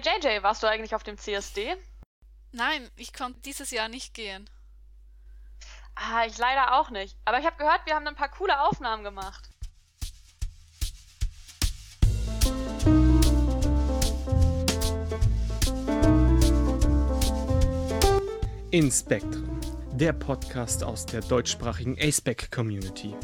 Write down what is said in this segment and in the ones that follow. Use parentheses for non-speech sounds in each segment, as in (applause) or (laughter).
Hey JJ, warst du eigentlich auf dem CSD? Nein, ich konnte dieses Jahr nicht gehen. Ah, ich leider auch nicht. Aber ich habe gehört, wir haben ein paar coole Aufnahmen gemacht. In Spectrum, der Podcast aus der deutschsprachigen ASPEC Community.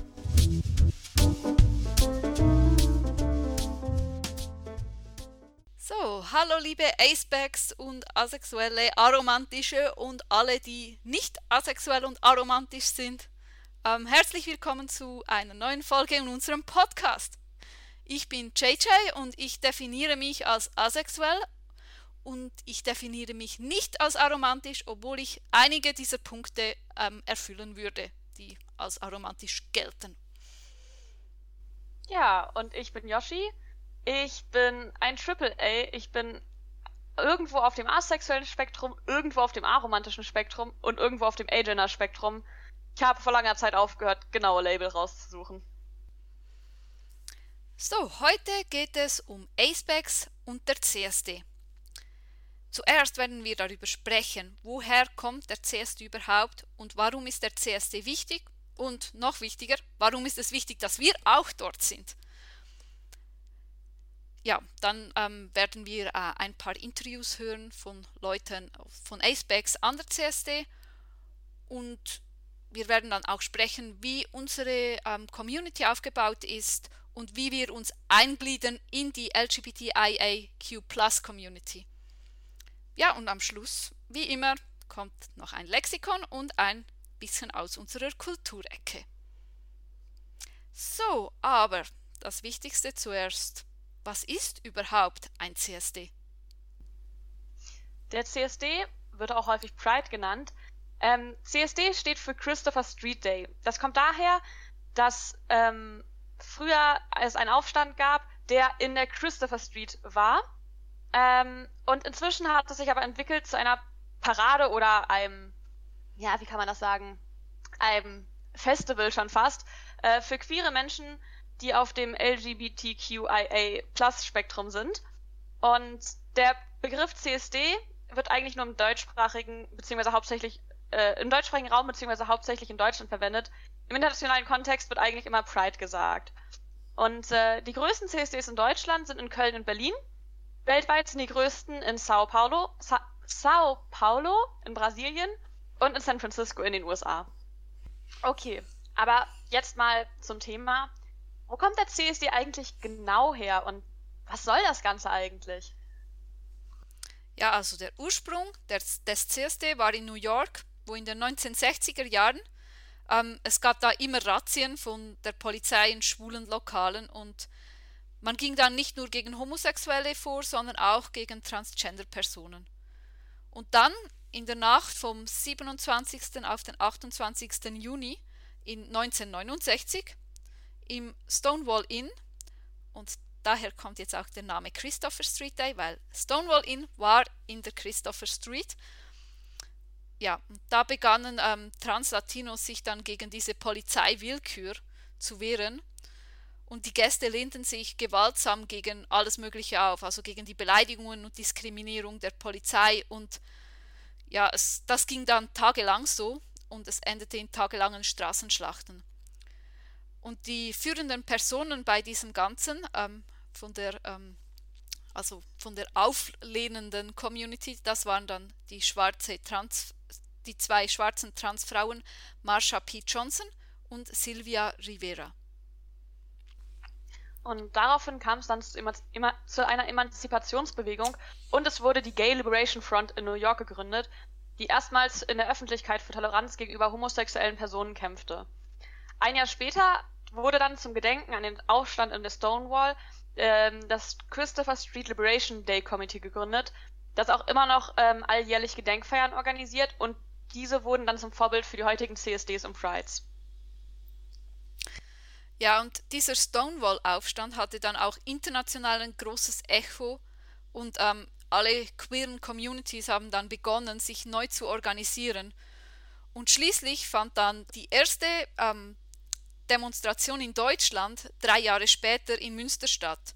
Hallo liebe Acebacks und asexuelle, aromantische und alle, die nicht asexuell und aromantisch sind. Ähm, herzlich willkommen zu einer neuen Folge in unserem Podcast. Ich bin JJ und ich definiere mich als asexuell und ich definiere mich nicht als aromantisch, obwohl ich einige dieser Punkte ähm, erfüllen würde, die als aromantisch gelten. Ja, und ich bin Yoshi. Ich bin ein Triple A. Ich bin irgendwo auf dem asexuellen Spektrum, irgendwo auf dem aromantischen Spektrum und irgendwo auf dem Agender Spektrum. Ich habe vor langer Zeit aufgehört, genaue Label rauszusuchen. So, heute geht es um Acebacks und der CSD. Zuerst werden wir darüber sprechen, woher kommt der CSD überhaupt und warum ist der CSD wichtig und noch wichtiger, warum ist es wichtig, dass wir auch dort sind. Ja, dann ähm, werden wir äh, ein paar Interviews hören von Leuten von Acebacks an der CSD und wir werden dann auch sprechen, wie unsere ähm, Community aufgebaut ist und wie wir uns eingliedern in die LGBTIAQ Community. Ja, und am Schluss, wie immer, kommt noch ein Lexikon und ein bisschen aus unserer Kulturecke. So, aber das Wichtigste zuerst. Was ist überhaupt ein CSD? Der CSD wird auch häufig Pride genannt. Ähm, CSD steht für Christopher Street Day. Das kommt daher, dass ähm, früher es einen Aufstand gab, der in der Christopher Street war ähm, und inzwischen hat es sich aber entwickelt zu einer Parade oder einem, ja, wie kann man das sagen, einem Festival schon fast, äh, für queere Menschen, die auf dem LGBTQIA-Plus-Spektrum sind. Und der Begriff CSD wird eigentlich nur im deutschsprachigen, beziehungsweise hauptsächlich äh, im deutschsprachigen Raum, beziehungsweise hauptsächlich in Deutschland verwendet. Im internationalen Kontext wird eigentlich immer Pride gesagt. Und äh, die größten CSDs in Deutschland sind in Köln und Berlin. Weltweit sind die größten in Sao Paulo, Sa Sao Paulo in Brasilien und in San Francisco in den USA. Okay, aber jetzt mal zum Thema. Wo kommt der CSD eigentlich genau her und was soll das Ganze eigentlich? Ja, also der Ursprung des, des CSD war in New York, wo in den 1960er Jahren ähm, es gab da immer Razzien von der Polizei in schwulen Lokalen und man ging dann nicht nur gegen Homosexuelle vor, sondern auch gegen Transgender-Personen. Und dann in der Nacht vom 27. auf den 28. Juni in 1969 im Stonewall Inn, und daher kommt jetzt auch der Name Christopher Street Day, weil Stonewall Inn war in der Christopher Street. Ja, da begannen ähm, Translatinos sich dann gegen diese Polizeiwillkür zu wehren und die Gäste lehnten sich gewaltsam gegen alles Mögliche auf, also gegen die Beleidigungen und Diskriminierung der Polizei. Und ja, es, das ging dann tagelang so und es endete in tagelangen Straßenschlachten. Und die führenden Personen bei diesem Ganzen, ähm, von der, ähm, also von der auflehnenden Community, das waren dann die schwarze Trans, die zwei schwarzen Transfrauen Marsha P. Johnson und Sylvia Rivera. Und daraufhin kam es dann zu, zu, einer Emanzipationsbewegung und es wurde die Gay Liberation Front in New York gegründet, die erstmals in der Öffentlichkeit für Toleranz gegenüber homosexuellen Personen kämpfte. Ein Jahr später wurde dann zum Gedenken an den Aufstand in der Stonewall ähm, das Christopher Street Liberation Day Committee gegründet, das auch immer noch ähm, alljährlich Gedenkfeiern organisiert und diese wurden dann zum Vorbild für die heutigen CSDs und Prides. Ja, und dieser Stonewall-Aufstand hatte dann auch international ein großes Echo und ähm, alle queeren Communities haben dann begonnen, sich neu zu organisieren. Und schließlich fand dann die erste ähm, Demonstration in Deutschland drei Jahre später in Münster statt.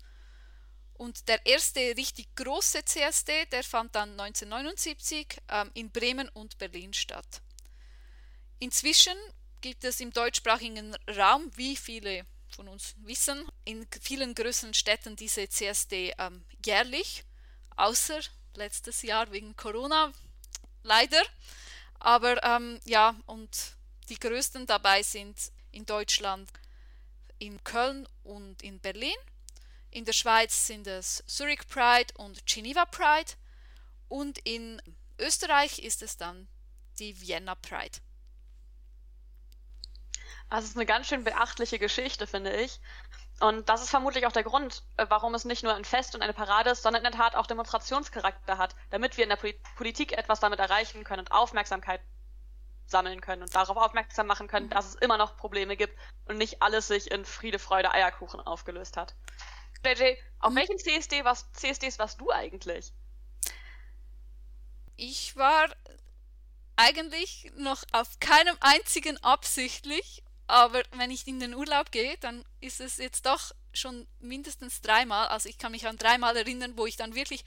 Und der erste richtig große CSD, der fand dann 1979 ähm, in Bremen und Berlin statt. Inzwischen gibt es im deutschsprachigen Raum, wie viele von uns wissen, in vielen größeren Städten diese CSD ähm, jährlich, außer letztes Jahr wegen Corona, leider. Aber ähm, ja, und die größten dabei sind in Deutschland in Köln und in Berlin. In der Schweiz sind es Zurich Pride und Geneva Pride. Und in Österreich ist es dann die Vienna Pride. Also es ist eine ganz schön beachtliche Geschichte, finde ich. Und das ist vermutlich auch der Grund, äh, warum es nicht nur ein Fest und eine Parade ist, sondern in der Tat auch Demonstrationscharakter hat, damit wir in der Politik etwas damit erreichen können und Aufmerksamkeit sammeln können und darauf aufmerksam machen können, dass es immer noch Probleme gibt und nicht alles sich in Friede, Freude, Eierkuchen aufgelöst hat. JJ, auf welchen CSD was, CSDs warst du eigentlich? Ich war eigentlich noch auf keinem einzigen absichtlich aber wenn ich in den Urlaub gehe, dann ist es jetzt doch schon mindestens dreimal. Also ich kann mich an dreimal erinnern, wo ich dann wirklich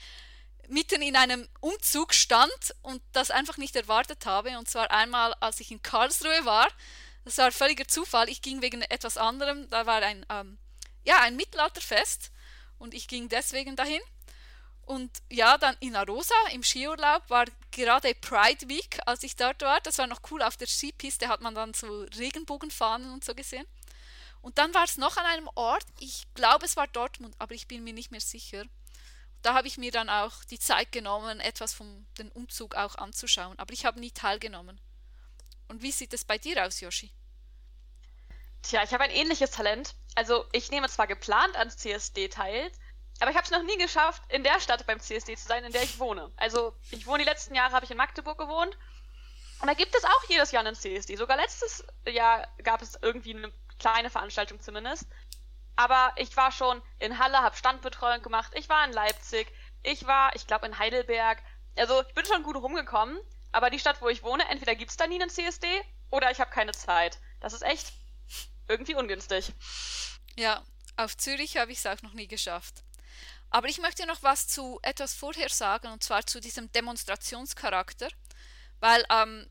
mitten in einem Umzug stand und das einfach nicht erwartet habe. Und zwar einmal, als ich in Karlsruhe war. Das war völliger Zufall. Ich ging wegen etwas anderem. Da war ein, ähm, ja, ein Mittelalterfest und ich ging deswegen dahin. Und ja, dann in Arosa im Skiurlaub war gerade Pride Week, als ich dort war. Das war noch cool. Auf der Skipiste hat man dann so Regenbogenfahnen und so gesehen. Und dann war es noch an einem Ort, ich glaube es war Dortmund, aber ich bin mir nicht mehr sicher. Da habe ich mir dann auch die Zeit genommen, etwas von dem Umzug auch anzuschauen. Aber ich habe nie teilgenommen. Und wie sieht es bei dir aus, Yoshi? Tja, ich habe ein ähnliches Talent. Also ich nehme zwar geplant ans CSD teil, aber ich habe es noch nie geschafft, in der Stadt beim CSD zu sein, in der ich wohne. Also ich wohne die letzten Jahre, habe ich in Magdeburg gewohnt. Und da gibt es auch jedes Jahr einen CSD. Sogar letztes Jahr gab es irgendwie eine kleine Veranstaltung zumindest. Aber ich war schon in Halle, habe Standbetreuung gemacht. Ich war in Leipzig. Ich war, ich glaube, in Heidelberg. Also ich bin schon gut rumgekommen. Aber die Stadt, wo ich wohne, entweder gibt es da nie einen CSD oder ich habe keine Zeit. Das ist echt irgendwie ungünstig. Ja, auf Zürich habe ich es auch noch nie geschafft. Aber ich möchte noch was zu etwas vorher sagen, und zwar zu diesem Demonstrationscharakter, weil ähm,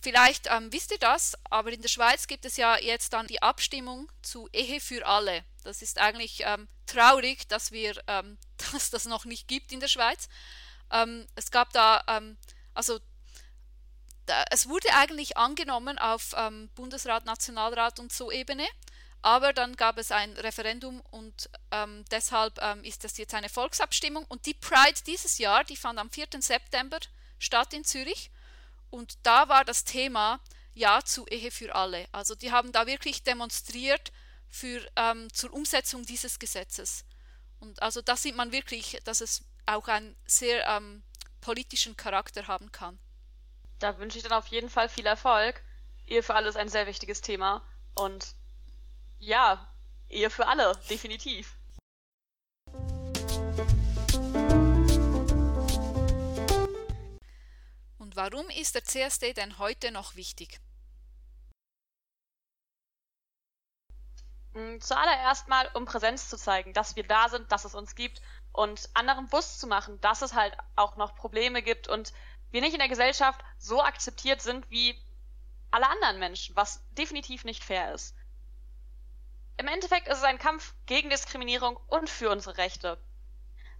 vielleicht ähm, wisst ihr das, aber in der Schweiz gibt es ja jetzt dann die Abstimmung zu Ehe für alle. Das ist eigentlich ähm, traurig, dass wir ähm, (laughs) dass das noch nicht gibt in der Schweiz. Ähm, es gab da, ähm, also da, es wurde eigentlich angenommen auf Bundesrat, Nationalrat und so Ebene. Aber dann gab es ein Referendum und ähm, deshalb ähm, ist das jetzt eine Volksabstimmung. Und die Pride dieses Jahr, die fand am 4. September statt in Zürich. Und da war das Thema Ja zu Ehe für alle. Also die haben da wirklich demonstriert für, ähm, zur Umsetzung dieses Gesetzes. Und also da sieht man wirklich, dass es auch einen sehr ähm, politischen Charakter haben kann. Da wünsche ich dann auf jeden Fall viel Erfolg. Ehe für alle ist ein sehr wichtiges Thema. Und ja, Ehe für alle, definitiv. Und warum ist der CSD denn heute noch wichtig? Zuallererst mal, um Präsenz zu zeigen, dass wir da sind, dass es uns gibt und anderen bewusst zu machen, dass es halt auch noch Probleme gibt und wir nicht in der Gesellschaft so akzeptiert sind wie alle anderen Menschen, was definitiv nicht fair ist. Im Endeffekt ist es ein Kampf gegen Diskriminierung und für unsere Rechte.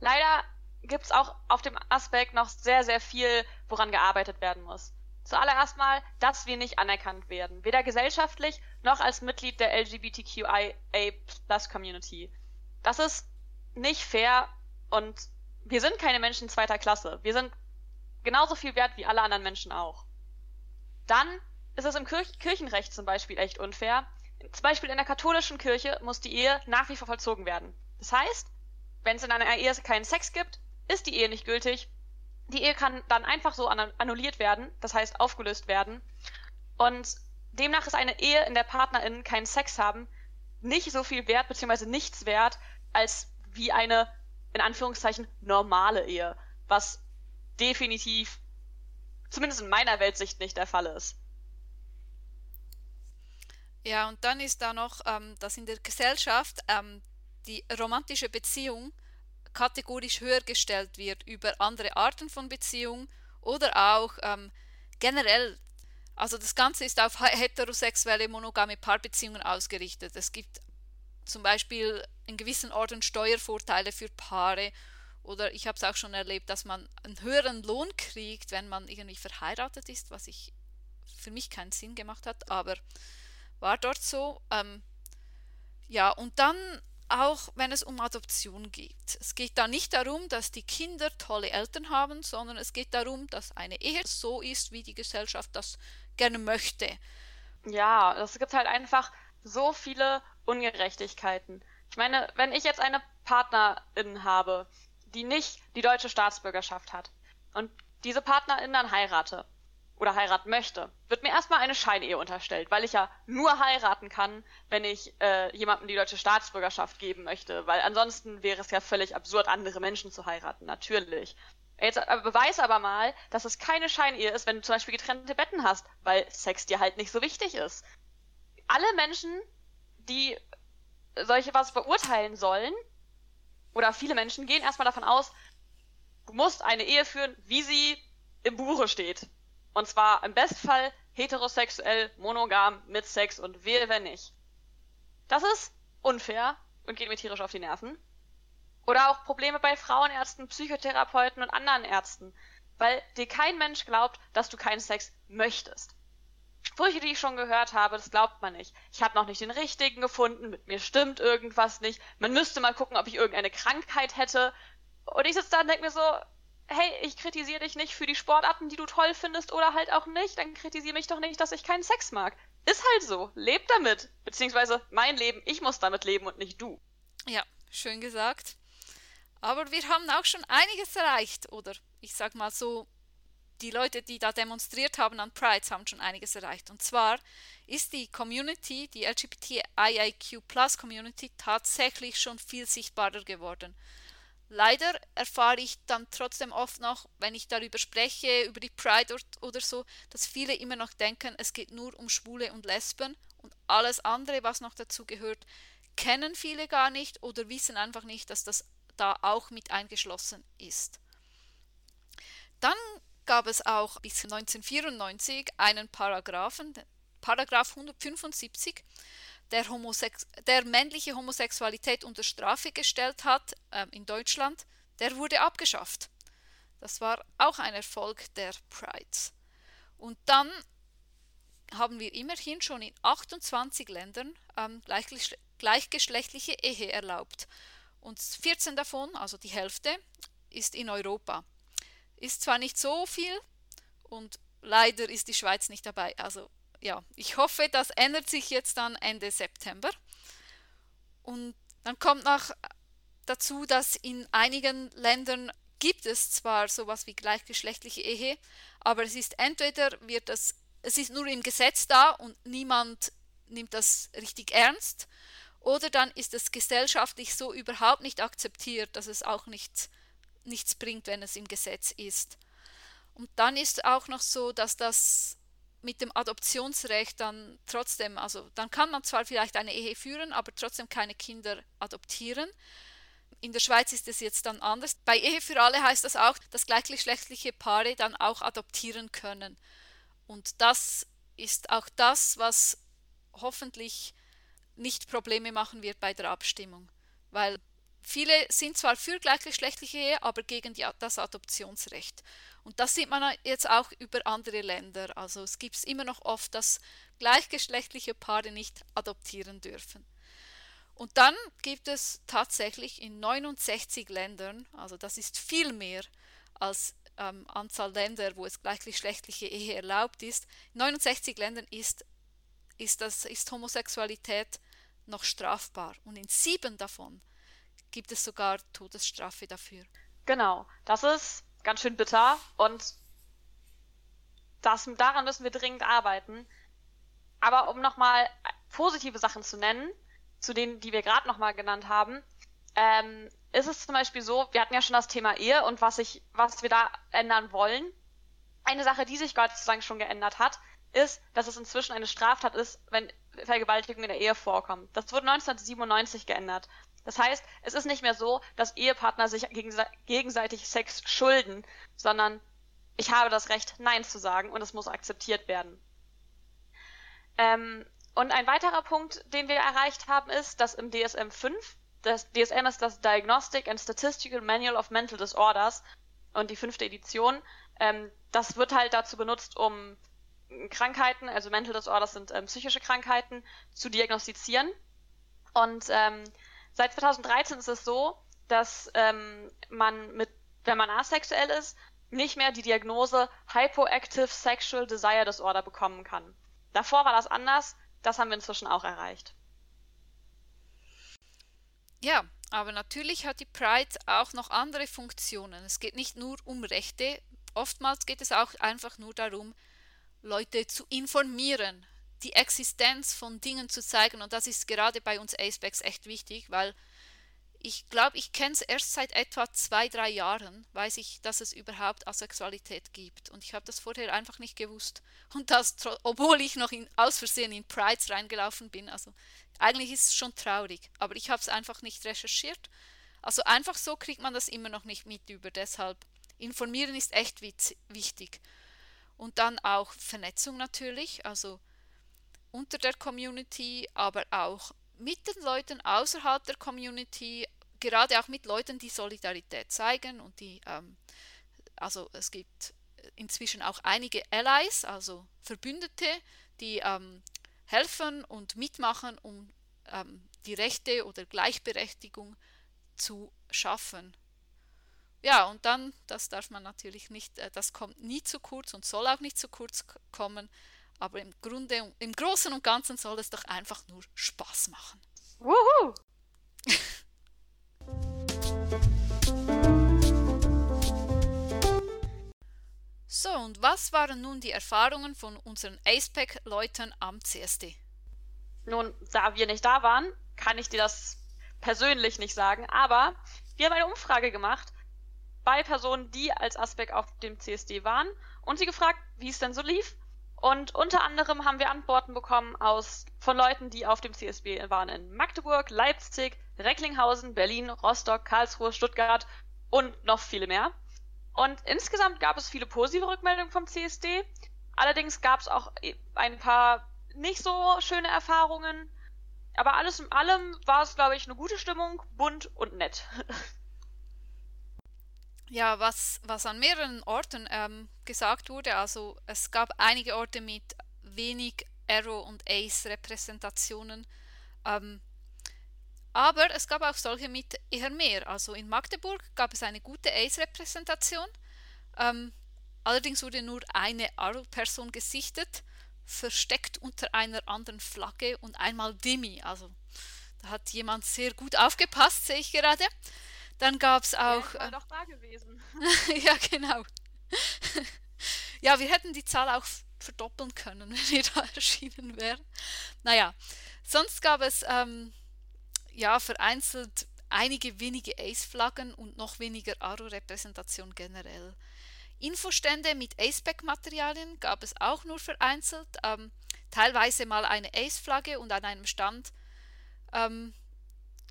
Leider gibt es auch auf dem Aspekt noch sehr, sehr viel, woran gearbeitet werden muss. Zuallererst mal, dass wir nicht anerkannt werden, weder gesellschaftlich noch als Mitglied der LGBTQIA-Plus-Community. Das ist nicht fair und wir sind keine Menschen zweiter Klasse. Wir sind genauso viel wert wie alle anderen Menschen auch. Dann ist es im Kirch Kirchenrecht zum Beispiel echt unfair, zum Beispiel in der katholischen Kirche muss die Ehe nach wie vor vollzogen werden. Das heißt, wenn es in einer Ehe keinen Sex gibt, ist die Ehe nicht gültig. Die Ehe kann dann einfach so annulliert werden, das heißt aufgelöst werden. Und demnach ist eine Ehe, in der PartnerInnen keinen Sex haben, nicht so viel wert, beziehungsweise nichts wert, als wie eine, in Anführungszeichen, normale Ehe. Was definitiv, zumindest in meiner Weltsicht, nicht der Fall ist. Ja, und dann ist da noch, ähm, dass in der Gesellschaft ähm, die romantische Beziehung kategorisch höher gestellt wird über andere Arten von Beziehungen oder auch ähm, generell, also das Ganze ist auf (laughs) heterosexuelle monogame Paarbeziehungen ausgerichtet. Es gibt zum Beispiel in gewissen Orten Steuervorteile für Paare oder ich habe es auch schon erlebt, dass man einen höheren Lohn kriegt, wenn man irgendwie verheiratet ist, was ich für mich keinen Sinn gemacht hat, aber war dort so. Ähm, ja, und dann auch wenn es um Adoption geht. Es geht da nicht darum, dass die Kinder tolle Eltern haben, sondern es geht darum, dass eine Ehe so ist, wie die Gesellschaft das gerne möchte. Ja, es gibt halt einfach so viele Ungerechtigkeiten. Ich meine, wenn ich jetzt eine Partnerin habe, die nicht die deutsche Staatsbürgerschaft hat und diese Partnerin dann heirate, oder heiraten möchte, wird mir erstmal eine Scheinehe unterstellt, weil ich ja nur heiraten kann, wenn ich äh, jemandem die deutsche Staatsbürgerschaft geben möchte, weil ansonsten wäre es ja völlig absurd, andere Menschen zu heiraten, natürlich. Jetzt aber beweis aber mal, dass es keine Scheinehe ist, wenn du zum Beispiel getrennte Betten hast, weil Sex dir halt nicht so wichtig ist. Alle Menschen, die solche was beurteilen sollen, oder viele Menschen gehen erstmal davon aus, du musst eine Ehe führen, wie sie im Buche steht. Und zwar im Bestfall heterosexuell, monogam, mit Sex und wehe, wenn nicht. Das ist unfair und geht mir tierisch auf die Nerven. Oder auch Probleme bei Frauenärzten, Psychotherapeuten und anderen Ärzten, weil dir kein Mensch glaubt, dass du keinen Sex möchtest. Sprüche, die ich schon gehört habe, das glaubt man nicht. Ich habe noch nicht den richtigen gefunden, mit mir stimmt irgendwas nicht. Man müsste mal gucken, ob ich irgendeine Krankheit hätte. Und ich sitze da und denke mir so, hey, ich kritisiere dich nicht für die Sportarten, die du toll findest oder halt auch nicht, dann kritisiere mich doch nicht, dass ich keinen Sex mag. Ist halt so. Leb damit. Beziehungsweise mein Leben, ich muss damit leben und nicht du. Ja, schön gesagt. Aber wir haben auch schon einiges erreicht, oder ich sag mal so, die Leute, die da demonstriert haben an Pride, haben schon einiges erreicht. Und zwar ist die Community, die LGBTIIQ Plus Community, tatsächlich schon viel sichtbarer geworden. Leider erfahre ich dann trotzdem oft noch, wenn ich darüber spreche, über die Pride oder so, dass viele immer noch denken, es geht nur um Schwule und Lesben und alles andere, was noch dazu gehört, kennen viele gar nicht oder wissen einfach nicht, dass das da auch mit eingeschlossen ist. Dann gab es auch bis 1994 einen Paragraphen, Paragraph 175, der, Homosex der männliche Homosexualität unter Strafe gestellt hat äh, in Deutschland, der wurde abgeschafft. Das war auch ein Erfolg der Prides. Und dann haben wir immerhin schon in 28 Ländern ähm, gleichgeschlechtliche Ehe erlaubt. Und 14 davon, also die Hälfte, ist in Europa. Ist zwar nicht so viel und leider ist die Schweiz nicht dabei. Also ja, ich hoffe, das ändert sich jetzt dann Ende September. Und dann kommt noch dazu, dass in einigen Ländern gibt es zwar sowas wie gleichgeschlechtliche Ehe, aber es ist entweder wird das, es ist nur im Gesetz da und niemand nimmt das richtig ernst, oder dann ist es gesellschaftlich so überhaupt nicht akzeptiert, dass es auch nichts, nichts bringt, wenn es im Gesetz ist. Und dann ist auch noch so, dass das mit dem Adoptionsrecht dann trotzdem, also dann kann man zwar vielleicht eine Ehe führen, aber trotzdem keine Kinder adoptieren. In der Schweiz ist es jetzt dann anders. Bei Ehe für alle heißt das auch, dass gleichgeschlechtliche Paare dann auch adoptieren können. Und das ist auch das, was hoffentlich nicht Probleme machen wird bei der Abstimmung. Weil viele sind zwar für gleichgeschlechtliche Ehe, aber gegen die, das Adoptionsrecht. Und das sieht man jetzt auch über andere Länder. Also es gibt es immer noch oft, dass gleichgeschlechtliche Paare nicht adoptieren dürfen. Und dann gibt es tatsächlich in 69 Ländern, also das ist viel mehr als ähm, Anzahl Länder, wo es gleichgeschlechtliche Ehe erlaubt ist. In 69 Ländern ist, ist, das, ist Homosexualität noch strafbar und in sieben davon gibt es sogar Todesstrafe dafür. Genau, das ist ganz schön bitter und das, daran müssen wir dringend arbeiten. Aber um nochmal positive Sachen zu nennen, zu denen, die wir gerade nochmal genannt haben, ähm, ist es zum Beispiel so, wir hatten ja schon das Thema Ehe und was, ich, was wir da ändern wollen. Eine Sache, die sich Gott sei Dank schon geändert hat, ist, dass es inzwischen eine Straftat ist, wenn Vergewaltigung in der Ehe vorkommt. Das wurde 1997 geändert. Das heißt, es ist nicht mehr so, dass Ehepartner sich gegenseitig Sex schulden, sondern ich habe das Recht, Nein zu sagen und es muss akzeptiert werden. Ähm, und ein weiterer Punkt, den wir erreicht haben, ist, dass im DSM 5, das DSM ist das Diagnostic and Statistical Manual of Mental Disorders und die fünfte Edition, ähm, das wird halt dazu benutzt, um Krankheiten, also Mental Disorders sind ähm, psychische Krankheiten, zu diagnostizieren. Und ähm, seit 2013 ist es so, dass ähm, man mit, wenn man asexuell ist, nicht mehr die Diagnose Hypoactive Sexual Desire Disorder bekommen kann. Davor war das anders, das haben wir inzwischen auch erreicht. Ja, aber natürlich hat die Pride auch noch andere Funktionen. Es geht nicht nur um Rechte, oftmals geht es auch einfach nur darum, Leute zu informieren, die Existenz von Dingen zu zeigen. Und das ist gerade bei uns Acebacks echt wichtig, weil ich glaube, ich kenne es erst seit etwa zwei, drei Jahren, weiß ich, dass es überhaupt Asexualität gibt. Und ich habe das vorher einfach nicht gewusst. Und das, obwohl ich noch in, aus Versehen in Prides reingelaufen bin. Also eigentlich ist es schon traurig, aber ich habe es einfach nicht recherchiert. Also einfach so kriegt man das immer noch nicht mit über. Deshalb informieren ist echt wichtig. Und dann auch Vernetzung natürlich, also unter der Community, aber auch mit den Leuten außerhalb der Community, gerade auch mit Leuten, die Solidarität zeigen und die, ähm, also es gibt inzwischen auch einige Allies, also Verbündete, die ähm, helfen und mitmachen, um ähm, die Rechte oder Gleichberechtigung zu schaffen. Ja, und dann, das darf man natürlich nicht, äh, das kommt nie zu kurz und soll auch nicht zu kurz kommen, aber im Grunde, im Großen und Ganzen soll es doch einfach nur Spaß machen. Wuhu! (laughs) so, und was waren nun die Erfahrungen von unseren AcePack-Leuten am CSD? Nun, da wir nicht da waren, kann ich dir das persönlich nicht sagen, aber wir haben eine Umfrage gemacht bei Personen, die als Aspekt auf dem CSD waren und sie gefragt, wie es denn so lief und unter anderem haben wir Antworten bekommen aus, von Leuten, die auf dem CSB waren in Magdeburg, Leipzig, Recklinghausen, Berlin, Rostock, Karlsruhe, Stuttgart und noch viele mehr. Und insgesamt gab es viele positive Rückmeldungen vom CSD. Allerdings gab es auch ein paar nicht so schöne Erfahrungen. Aber alles in allem war es, glaube ich, eine gute Stimmung, bunt und nett. (laughs) Ja, was, was an mehreren Orten ähm, gesagt wurde, also es gab einige Orte mit wenig Arrow und Ace Repräsentationen, ähm, aber es gab auch solche mit eher mehr. Also in Magdeburg gab es eine gute Ace Repräsentation, ähm, allerdings wurde nur eine Arrow-Person gesichtet, versteckt unter einer anderen Flagge und einmal Demi. Also da hat jemand sehr gut aufgepasst, sehe ich gerade. Dann gab es auch. Ja, war doch da gewesen. (laughs) ja, genau. ja, wir hätten die Zahl auch verdoppeln können, (laughs) wenn wir da erschienen wären. Naja, sonst gab es ähm, ja vereinzelt einige wenige Ace-Flaggen und noch weniger Aro-Repräsentation generell. Infostände mit Aceback-Materialien gab es auch nur vereinzelt, ähm, teilweise mal eine Ace-Flagge und an einem Stand ähm,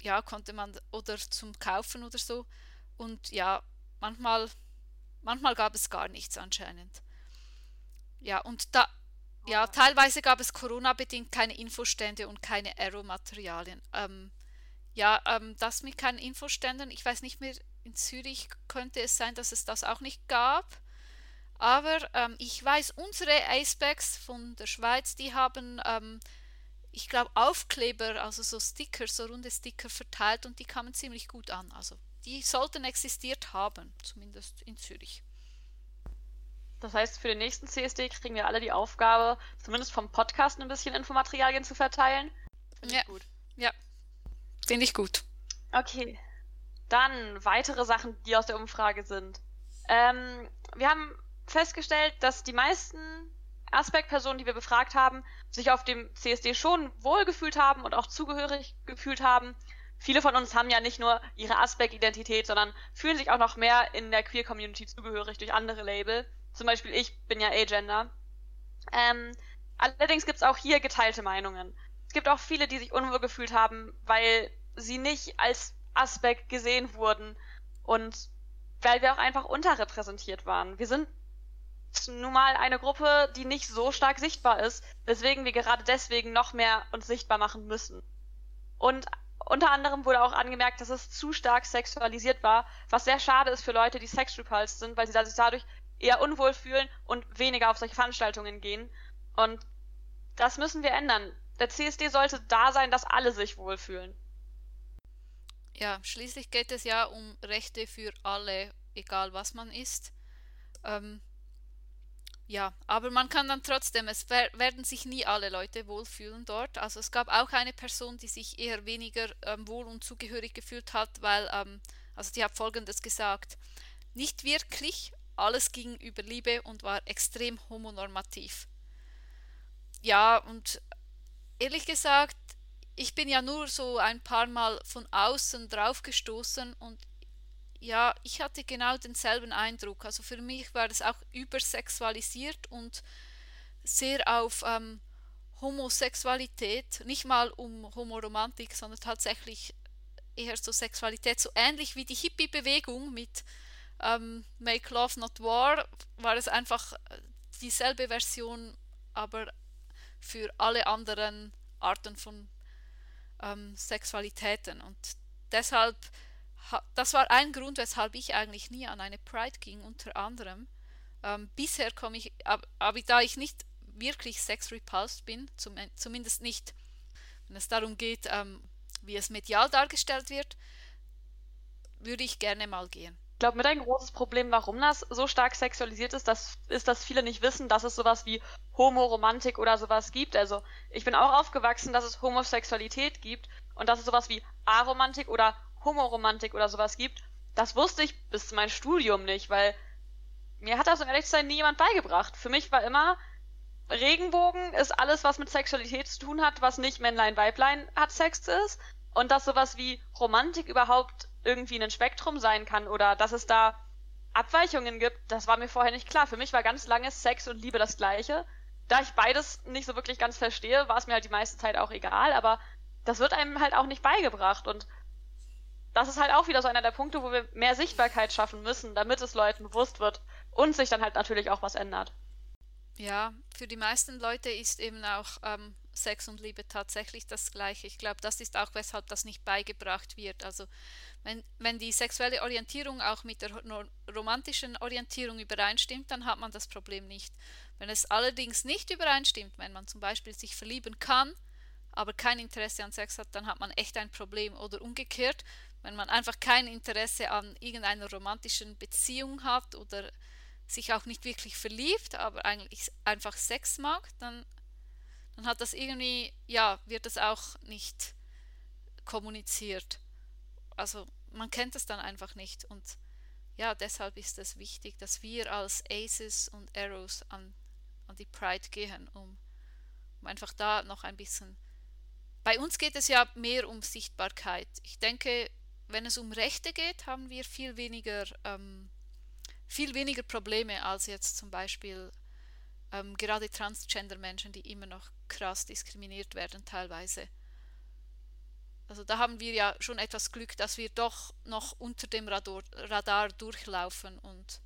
ja, konnte man oder zum Kaufen oder so. Und ja, manchmal, manchmal gab es gar nichts anscheinend. Ja, und da, ja, teilweise gab es Corona-bedingt keine Infostände und keine Aero-Materialien. Ähm, ja, ähm, das mit keinen Infoständen, ich weiß nicht mehr, in Zürich könnte es sein, dass es das auch nicht gab. Aber ähm, ich weiß, unsere Acebacks von der Schweiz, die haben ähm, ich glaube, Aufkleber, also so Sticker, so runde Sticker verteilt und die kamen ziemlich gut an. Also die sollten existiert haben, zumindest in Zürich. Das heißt, für den nächsten CSD kriegen wir alle die Aufgabe, zumindest vom Podcast ein bisschen Infomaterialien zu verteilen. Finde ja. ich gut. Ja, finde ich gut. Okay. Dann weitere Sachen, die aus der Umfrage sind. Ähm, wir haben festgestellt, dass die meisten Aspect-Personen, die wir befragt haben, sich auf dem CSD schon wohlgefühlt haben und auch zugehörig gefühlt haben. Viele von uns haben ja nicht nur ihre Aspect-Identität, sondern fühlen sich auch noch mehr in der Queer-Community zugehörig durch andere Label. Zum Beispiel ich bin ja Agender. Ähm, allerdings gibt es auch hier geteilte Meinungen. Es gibt auch viele, die sich unwohl gefühlt haben, weil sie nicht als Aspekt gesehen wurden und weil wir auch einfach unterrepräsentiert waren. Wir sind nun mal eine Gruppe, die nicht so stark sichtbar ist, weswegen wir gerade deswegen noch mehr uns sichtbar machen müssen. Und unter anderem wurde auch angemerkt, dass es zu stark sexualisiert war, was sehr schade ist für Leute, die sexrepulsed sind, weil sie sich dadurch eher unwohl fühlen und weniger auf solche Veranstaltungen gehen. Und das müssen wir ändern. Der CSD sollte da sein, dass alle sich wohlfühlen. Ja, schließlich geht es ja um Rechte für alle, egal was man ist. Ähm, ja, aber man kann dann trotzdem, es werden sich nie alle Leute wohlfühlen dort. Also es gab auch eine Person, die sich eher weniger ähm, wohl und zugehörig gefühlt hat, weil, ähm, also die hat Folgendes gesagt, nicht wirklich, alles ging über Liebe und war extrem homonormativ. Ja, und ehrlich gesagt, ich bin ja nur so ein paar Mal von außen drauf gestoßen und ja, ich hatte genau denselben Eindruck. Also für mich war es auch übersexualisiert und sehr auf ähm, Homosexualität, nicht mal um Homoromantik, sondern tatsächlich eher so Sexualität, so ähnlich wie die Hippie-Bewegung mit ähm, Make Love Not War, war es einfach äh, dieselbe Version, aber für alle anderen Arten von ähm, Sexualitäten. Und deshalb das war ein Grund, weshalb ich eigentlich nie an eine Pride ging, unter anderem. Ähm, bisher komme ich, aber, aber, da ich nicht wirklich sex-repulsed bin, zum, zumindest nicht, wenn es darum geht, ähm, wie es medial dargestellt wird, würde ich gerne mal gehen. Ich glaube, mit ein großes Problem, warum das so stark sexualisiert ist, das ist, dass viele nicht wissen, dass es sowas wie Homoromantik oder sowas gibt. Also ich bin auch aufgewachsen, dass es Homosexualität gibt und dass es sowas wie Aromantik oder Homoromantik oder sowas gibt, das wusste ich bis zu meinem Studium nicht, weil mir hat das, um ehrlich zu sein, nie jemand beigebracht. Für mich war immer, Regenbogen ist alles, was mit Sexualität zu tun hat, was nicht Männlein, Weiblein hat Sex ist. Und dass sowas wie Romantik überhaupt irgendwie ein Spektrum sein kann oder dass es da Abweichungen gibt, das war mir vorher nicht klar. Für mich war ganz lange Sex und Liebe das gleiche. Da ich beides nicht so wirklich ganz verstehe, war es mir halt die meiste Zeit auch egal, aber das wird einem halt auch nicht beigebracht und das ist halt auch wieder so einer der Punkte, wo wir mehr Sichtbarkeit schaffen müssen, damit es Leuten bewusst wird und sich dann halt natürlich auch was ändert. Ja, für die meisten Leute ist eben auch ähm, Sex und Liebe tatsächlich das Gleiche. Ich glaube, das ist auch, weshalb das nicht beigebracht wird. Also wenn, wenn die sexuelle Orientierung auch mit der romantischen Orientierung übereinstimmt, dann hat man das Problem nicht. Wenn es allerdings nicht übereinstimmt, wenn man zum Beispiel sich verlieben kann, aber kein Interesse an Sex hat, dann hat man echt ein Problem. Oder umgekehrt, wenn man einfach kein Interesse an irgendeiner romantischen Beziehung hat oder sich auch nicht wirklich verliebt, aber eigentlich einfach Sex mag, dann, dann hat das irgendwie, ja, wird das auch nicht kommuniziert. Also man kennt es dann einfach nicht und ja, deshalb ist es wichtig, dass wir als Aces und Arrows an, an die Pride gehen, um, um einfach da noch ein bisschen. Bei uns geht es ja mehr um Sichtbarkeit. Ich denke, wenn es um Rechte geht, haben wir viel weniger, ähm, viel weniger Probleme als jetzt zum Beispiel ähm, gerade Transgender-Menschen, die immer noch krass diskriminiert werden teilweise. Also da haben wir ja schon etwas Glück, dass wir doch noch unter dem Radar, Radar durchlaufen und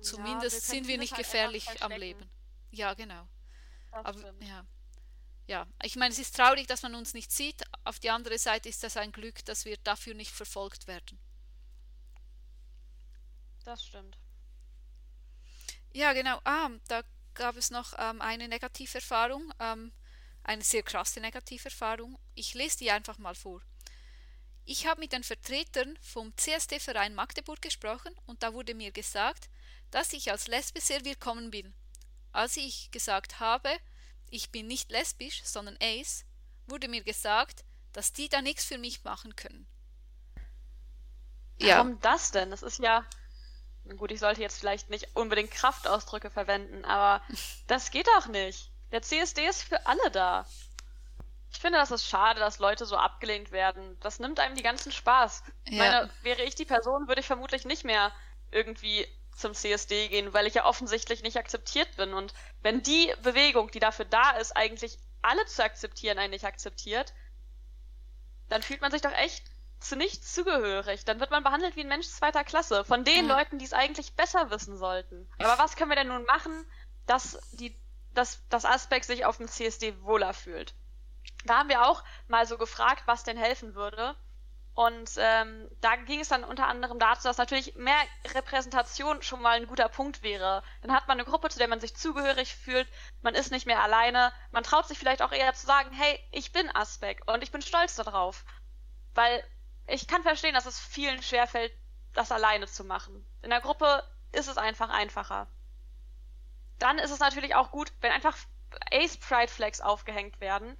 zumindest ja, wir sind wir nicht halt gefährlich am Leben. Ja, genau. Das Aber stimmt. ja ja, ich meine, es ist traurig, dass man uns nicht sieht. Auf die andere Seite ist das ein Glück, dass wir dafür nicht verfolgt werden. Das stimmt. Ja, genau. Ah, da gab es noch ähm, eine Negativerfahrung, ähm, eine sehr krasse Negativerfahrung. Ich lese die einfach mal vor. Ich habe mit den Vertretern vom CSD-Verein Magdeburg gesprochen und da wurde mir gesagt, dass ich als Lesbe sehr willkommen bin. Als ich gesagt habe, ich bin nicht lesbisch, sondern ace, wurde mir gesagt, dass die da nichts für mich machen können. Ja. Warum das denn? Das ist ja. Gut, ich sollte jetzt vielleicht nicht unbedingt Kraftausdrücke verwenden, aber (laughs) das geht auch nicht. Der CSD ist für alle da. Ich finde, das ist schade, dass Leute so abgelehnt werden. Das nimmt einem die ganzen Spaß. Ja. meine, wäre ich die Person, würde ich vermutlich nicht mehr irgendwie zum CSD gehen, weil ich ja offensichtlich nicht akzeptiert bin. Und wenn die Bewegung, die dafür da ist, eigentlich alle zu akzeptieren, einen nicht akzeptiert, dann fühlt man sich doch echt zu nichts zugehörig. Dann wird man behandelt wie ein Mensch zweiter Klasse. Von den ja. Leuten, die es eigentlich besser wissen sollten. Aber was können wir denn nun machen, dass die, dass das Aspekt sich auf dem CSD wohler fühlt? Da haben wir auch mal so gefragt, was denn helfen würde. Und ähm, da ging es dann unter anderem dazu, dass natürlich mehr Repräsentation schon mal ein guter Punkt wäre. Dann hat man eine Gruppe, zu der man sich zugehörig fühlt, man ist nicht mehr alleine, man traut sich vielleicht auch eher zu sagen, hey, ich bin Aspek und ich bin stolz darauf. Weil ich kann verstehen, dass es vielen schwerfällt, das alleine zu machen. In der Gruppe ist es einfach einfacher. Dann ist es natürlich auch gut, wenn einfach Ace Pride Flags aufgehängt werden.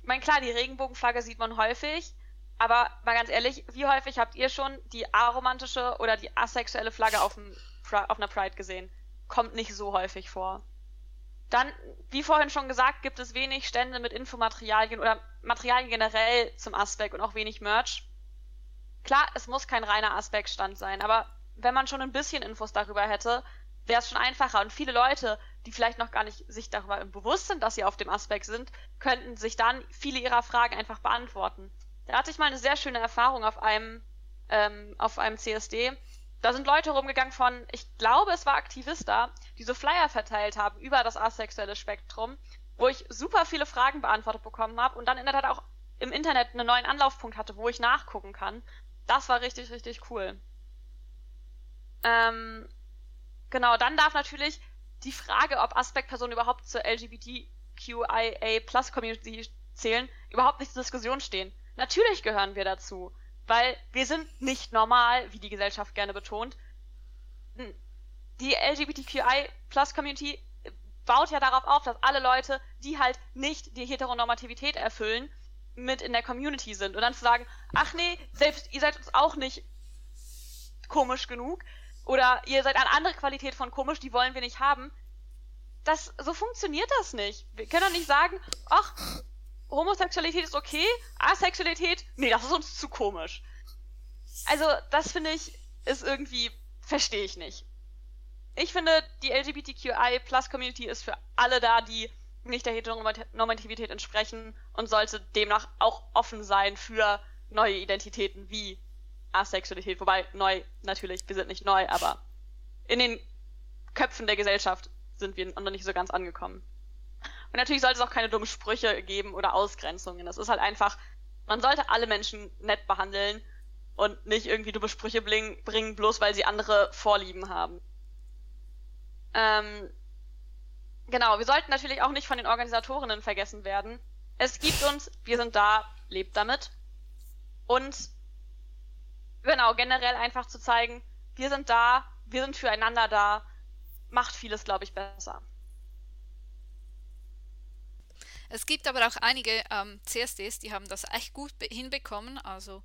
Ich meine, klar, die Regenbogenflagge sieht man häufig, aber mal ganz ehrlich, wie häufig habt ihr schon die aromantische oder die asexuelle Flagge auf, dem, auf einer Pride gesehen? Kommt nicht so häufig vor. Dann, wie vorhin schon gesagt, gibt es wenig Stände mit Infomaterialien oder Materialien generell zum Aspekt und auch wenig Merch. Klar, es muss kein reiner Aspekt-Stand sein, aber wenn man schon ein bisschen Infos darüber hätte, wäre es schon einfacher. Und viele Leute, die vielleicht noch gar nicht sich darüber bewusst sind, dass sie auf dem Aspekt sind, könnten sich dann viele ihrer Fragen einfach beantworten. Da hatte ich mal eine sehr schöne Erfahrung auf einem, ähm, auf einem CSD. Da sind Leute rumgegangen von, ich glaube, es war Aktivista, die so Flyer verteilt haben über das asexuelle Spektrum, wo ich super viele Fragen beantwortet bekommen habe und dann in der Tat auch im Internet einen neuen Anlaufpunkt hatte, wo ich nachgucken kann. Das war richtig, richtig cool. Ähm, genau, dann darf natürlich die Frage, ob Aspektpersonen überhaupt zur LGBTQIA Plus Community zählen, überhaupt nicht zur Diskussion stehen. Natürlich gehören wir dazu, weil wir sind nicht normal, wie die Gesellschaft gerne betont. Die LGBTQI Plus Community baut ja darauf auf, dass alle Leute, die halt nicht die Heteronormativität erfüllen, mit in der Community sind. Und dann zu sagen, ach nee, selbst ihr seid uns auch nicht komisch genug oder ihr seid eine andere Qualität von komisch, die wollen wir nicht haben. Das, so funktioniert das nicht. Wir können doch nicht sagen, ach, Homosexualität ist okay, Asexualität, nee, das ist uns zu komisch. Also, das finde ich, ist irgendwie, verstehe ich nicht. Ich finde, die LGBTQI Plus Community ist für alle da, die nicht der Heteronormativität entsprechen und sollte demnach auch offen sein für neue Identitäten wie Asexualität. Wobei neu natürlich, wir sind nicht neu, aber in den Köpfen der Gesellschaft sind wir noch nicht so ganz angekommen. Und natürlich sollte es auch keine dummen Sprüche geben oder Ausgrenzungen. Das ist halt einfach, man sollte alle Menschen nett behandeln und nicht irgendwie dumme Sprüche bringen, bloß weil sie andere Vorlieben haben. Ähm, genau, wir sollten natürlich auch nicht von den Organisatorinnen vergessen werden. Es gibt uns, wir sind da, lebt damit. Und genau, generell einfach zu zeigen, wir sind da, wir sind füreinander da, macht vieles, glaube ich, besser. Es gibt aber auch einige ähm, CSDs, die haben das echt gut hinbekommen. Also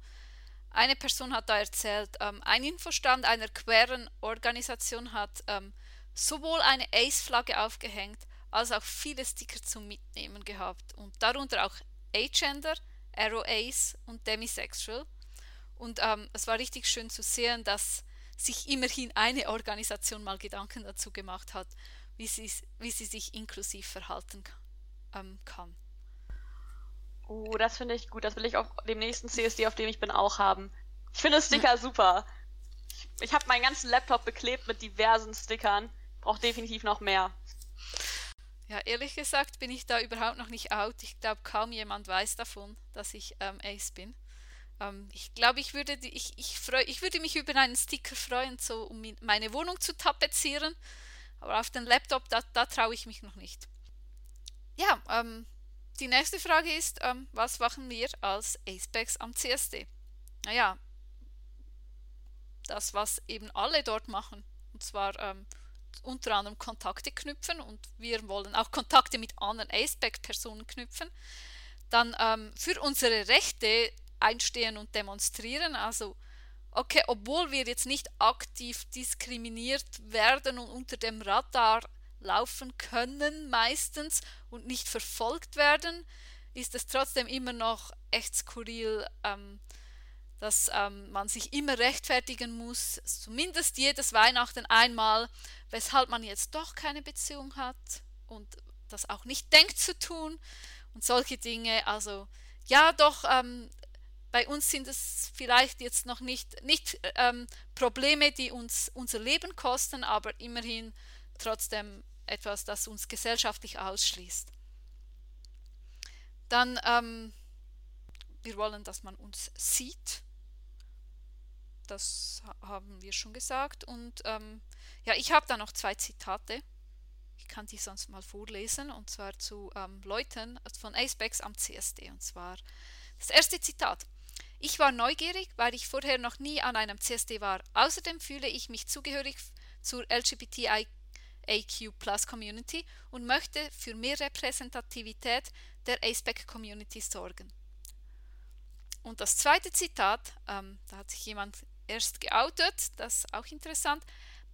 eine Person hat da erzählt, ähm, ein Infostand einer queeren Organisation hat ähm, sowohl eine Ace-Flagge aufgehängt, als auch viele Sticker zum Mitnehmen gehabt. Und darunter auch Agender, Arrow Ace und Demisexual. Und ähm, es war richtig schön zu sehen, dass sich immerhin eine Organisation mal Gedanken dazu gemacht hat, wie sie, wie sie sich inklusiv verhalten kann ähm, kann. Oh, das finde ich gut. Das will ich auch dem nächsten CSD, auf dem ich bin, auch haben. Ich finde Sticker super. Ich, ich habe meinen ganzen Laptop beklebt mit diversen Stickern. Brauche definitiv noch mehr. Ja, ehrlich gesagt bin ich da überhaupt noch nicht out. Ich glaube, kaum jemand weiß davon, dass ich ähm, Ace bin. Ähm, ich glaube, ich würde, ich, ich, freu, ich würde mich über einen Sticker freuen, so um meine Wohnung zu tapezieren. Aber auf den Laptop, da, da traue ich mich noch nicht. Ja, ähm, die nächste Frage ist, ähm, was machen wir als Acepex am CSD? Naja, das, was eben alle dort machen. Und zwar ähm, unter anderem Kontakte knüpfen und wir wollen auch Kontakte mit anderen Aceback-Personen knüpfen. Dann ähm, für unsere Rechte einstehen und demonstrieren. Also, okay, obwohl wir jetzt nicht aktiv diskriminiert werden und unter dem Radar laufen können meistens und nicht verfolgt werden, ist es trotzdem immer noch echt skurril, ähm, dass ähm, man sich immer rechtfertigen muss, zumindest jedes Weihnachten einmal, weshalb man jetzt doch keine Beziehung hat und das auch nicht denkt zu tun und solche Dinge. Also ja, doch, ähm, bei uns sind es vielleicht jetzt noch nicht, nicht ähm, Probleme, die uns unser Leben kosten, aber immerhin trotzdem etwas, das uns gesellschaftlich ausschließt. Dann, ähm, wir wollen, dass man uns sieht. Das haben wir schon gesagt. Und ähm, ja, ich habe da noch zwei Zitate. Ich kann die sonst mal vorlesen. Und zwar zu ähm, Leuten von Acebex am CSD. Und zwar das erste Zitat. Ich war neugierig, weil ich vorher noch nie an einem CSD war. Außerdem fühle ich mich zugehörig zur LGBTIQ Plus Community und möchte für mehr Repräsentativität der ASPEC Community sorgen. Und das zweite Zitat, ähm, da hat sich jemand erst geoutet, das ist auch interessant.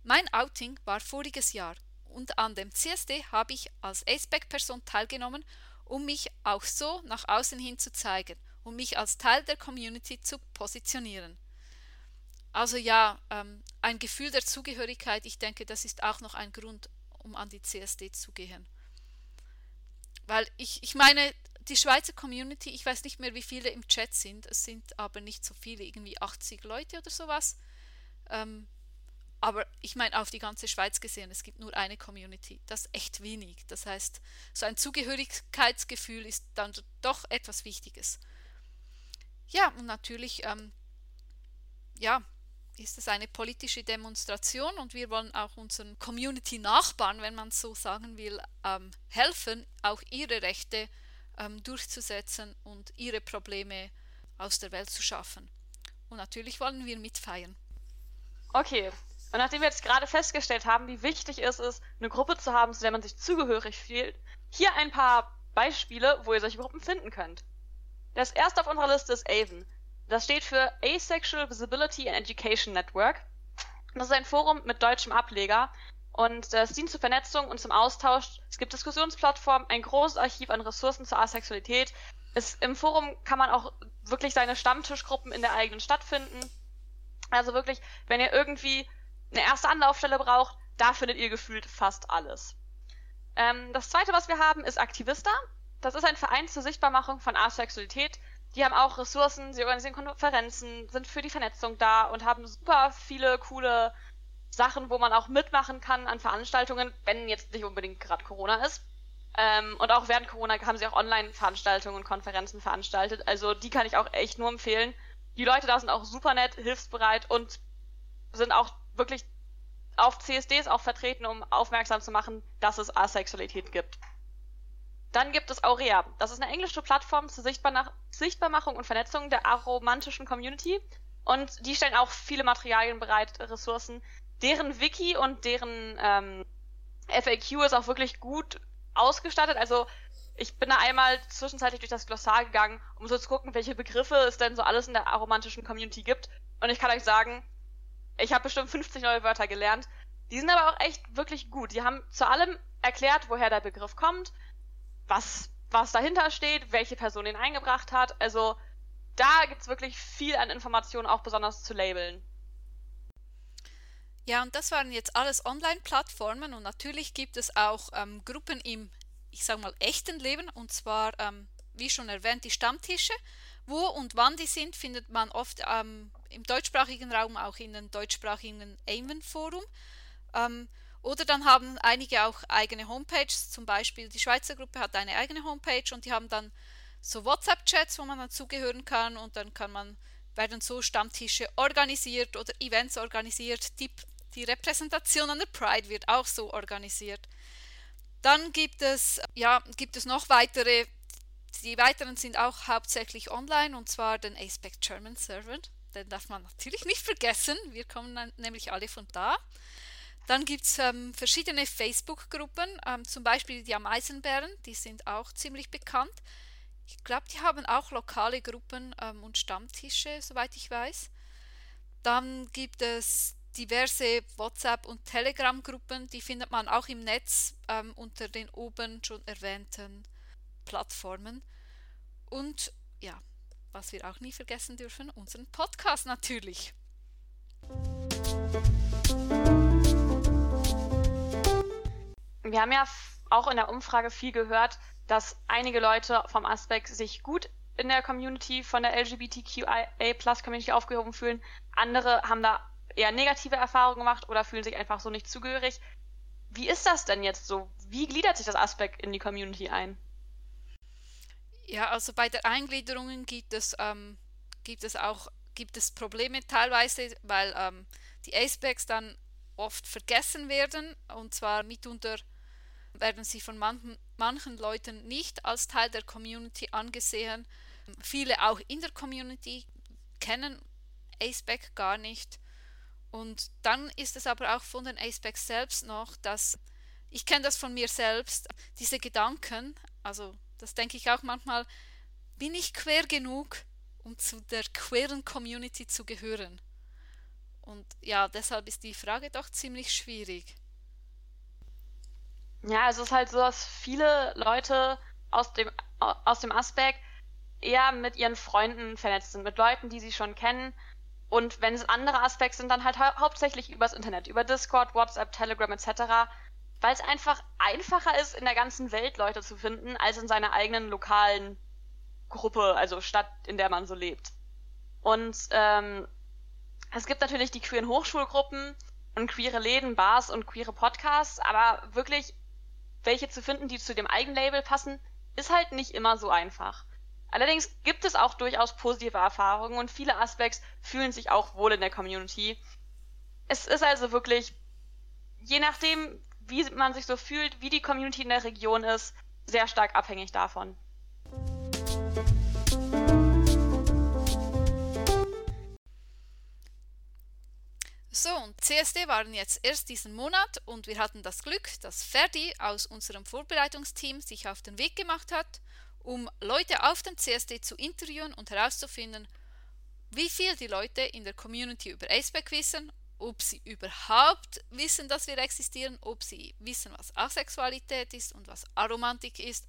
Mein Outing war voriges Jahr und an dem CSD habe ich als ASPEC-Person teilgenommen, um mich auch so nach außen hin zu zeigen um mich als Teil der Community zu positionieren. Also ja, ähm, ein Gefühl der Zugehörigkeit, ich denke, das ist auch noch ein Grund, um an die CSD zu gehen. Weil ich, ich meine, die Schweizer Community, ich weiß nicht mehr, wie viele im Chat sind, es sind aber nicht so viele, irgendwie 80 Leute oder sowas. Ähm, aber ich meine, auf die ganze Schweiz gesehen, es gibt nur eine Community. Das ist echt wenig. Das heißt, so ein Zugehörigkeitsgefühl ist dann doch etwas Wichtiges. Ja, und natürlich, ähm, ja, ist es eine politische Demonstration und wir wollen auch unseren Community-Nachbarn, wenn man so sagen will, ähm, helfen, auch ihre Rechte ähm, durchzusetzen und ihre Probleme aus der Welt zu schaffen. Und natürlich wollen wir mitfeiern. Okay, und nachdem wir jetzt gerade festgestellt haben, wie wichtig es ist, eine Gruppe zu haben, zu der man sich zugehörig fühlt, hier ein paar Beispiele, wo ihr solche Gruppen finden könnt. Das erste auf unserer Liste ist AVEN. Das steht für Asexual Visibility and Education Network. Das ist ein Forum mit deutschem Ableger und es dient zur Vernetzung und zum Austausch. Es gibt Diskussionsplattformen, ein großes Archiv an Ressourcen zur Asexualität. Es, Im Forum kann man auch wirklich seine Stammtischgruppen in der eigenen Stadt finden. Also wirklich, wenn ihr irgendwie eine erste Anlaufstelle braucht, da findet ihr gefühlt fast alles. Ähm, das zweite, was wir haben, ist Aktivista. Das ist ein Verein zur Sichtbarmachung von Asexualität. Die haben auch Ressourcen, sie organisieren Konferenzen, sind für die Vernetzung da und haben super viele coole Sachen, wo man auch mitmachen kann an Veranstaltungen, wenn jetzt nicht unbedingt gerade Corona ist. Ähm, und auch während Corona haben sie auch Online-Veranstaltungen und Konferenzen veranstaltet. Also die kann ich auch echt nur empfehlen. Die Leute da sind auch super nett, hilfsbereit und sind auch wirklich auf CSDs auch vertreten, um aufmerksam zu machen, dass es Asexualität gibt. Dann gibt es Aurea. Das ist eine englische Plattform zur Sichtbarmachung und Vernetzung der aromantischen Community. Und die stellen auch viele Materialien bereit, Ressourcen. Deren Wiki und deren ähm, FAQ ist auch wirklich gut ausgestattet. Also ich bin da einmal zwischenzeitlich durch das Glossar gegangen, um so zu gucken, welche Begriffe es denn so alles in der aromantischen Community gibt. Und ich kann euch sagen, ich habe bestimmt 50 neue Wörter gelernt. Die sind aber auch echt wirklich gut. Die haben zu allem erklärt, woher der Begriff kommt, was, was dahinter steht, welche Person ihn eingebracht hat. Also da gibt es wirklich viel an Informationen, auch besonders zu Labeln. Ja, und das waren jetzt alles Online-Plattformen und natürlich gibt es auch ähm, Gruppen im, ich sage mal, echten Leben und zwar, ähm, wie schon erwähnt, die Stammtische. Wo und wann die sind, findet man oft ähm, im deutschsprachigen Raum auch in den deutschsprachigen Amen-Forum. Oder dann haben einige auch eigene Homepages, zum Beispiel die Schweizer Gruppe hat eine eigene Homepage und die haben dann so WhatsApp-Chats, wo man dann zugehören kann und dann kann man, werden so Stammtische organisiert oder Events organisiert. Die, die Repräsentation an der Pride wird auch so organisiert. Dann gibt es, ja, gibt es noch weitere, die weiteren sind auch hauptsächlich online und zwar den Aspect German Server. Den darf man natürlich nicht vergessen, wir kommen nämlich alle von da. Dann gibt es ähm, verschiedene Facebook-Gruppen, ähm, zum Beispiel die am Eisenbären, die sind auch ziemlich bekannt. Ich glaube, die haben auch lokale Gruppen ähm, und Stammtische, soweit ich weiß. Dann gibt es diverse WhatsApp- und Telegram-Gruppen, die findet man auch im Netz ähm, unter den oben schon erwähnten Plattformen. Und ja, was wir auch nie vergessen dürfen, unseren Podcast natürlich. Wir haben ja auch in der Umfrage viel gehört, dass einige Leute vom Aspekt sich gut in der Community von der LGBTQIA-Plus-Community aufgehoben fühlen. Andere haben da eher negative Erfahrungen gemacht oder fühlen sich einfach so nicht zugehörig. Wie ist das denn jetzt so? Wie gliedert sich das Aspekt in die Community ein? Ja, also bei der Eingliederung gibt es, ähm, gibt es auch gibt es Probleme teilweise, weil ähm, die Acebacks dann oft vergessen werden und zwar mitunter werden sie von manchen, manchen Leuten nicht als Teil der Community angesehen. Viele auch in der Community kennen Aceback gar nicht. Und dann ist es aber auch von den Acebacks selbst noch, dass ich kenne das von mir selbst, diese Gedanken, also das denke ich auch manchmal, bin ich quer genug, um zu der queeren Community zu gehören? Und ja, deshalb ist die Frage doch ziemlich schwierig. Ja, es ist halt so, dass viele Leute aus dem, aus dem Aspekt eher mit ihren Freunden vernetzt sind, mit Leuten, die sie schon kennen. Und wenn es andere Aspekte sind, dann halt hau hauptsächlich übers Internet, über Discord, WhatsApp, Telegram etc weil es einfach einfacher ist, in der ganzen Welt Leute zu finden, als in seiner eigenen lokalen Gruppe, also Stadt, in der man so lebt. Und ähm, es gibt natürlich die queeren Hochschulgruppen und queere Läden, Bars und queere Podcasts, aber wirklich welche zu finden, die zu dem Eigenlabel passen, ist halt nicht immer so einfach. Allerdings gibt es auch durchaus positive Erfahrungen und viele Aspects fühlen sich auch wohl in der Community. Es ist also wirklich, je nachdem, wie man sich so fühlt, wie die Community in der Region ist, sehr stark abhängig davon. So, und CSD waren jetzt erst diesen Monat und wir hatten das Glück, dass Ferdi aus unserem Vorbereitungsteam sich auf den Weg gemacht hat, um Leute auf dem CSD zu interviewen und herauszufinden, wie viel die Leute in der Community über Aceback wissen ob sie überhaupt wissen, dass wir existieren, ob sie wissen, was Asexualität ist und was Aromantik ist